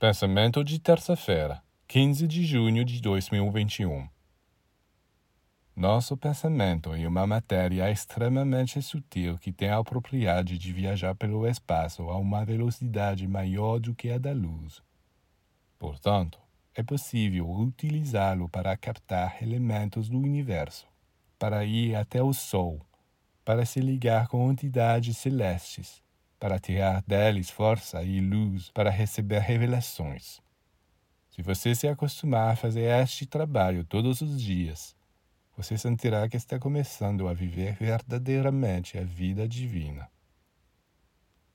Pensamento de terça-feira, 15 de junho de 2021. Nosso pensamento é uma matéria extremamente sutil que tem a propriedade de viajar pelo espaço a uma velocidade maior do que a da luz. Portanto, é possível utilizá-lo para captar elementos do universo, para ir até o Sol, para se ligar com entidades celestes para tirar deles força e luz para receber revelações. Se você se acostumar a fazer este trabalho todos os dias, você sentirá que está começando a viver verdadeiramente a vida divina.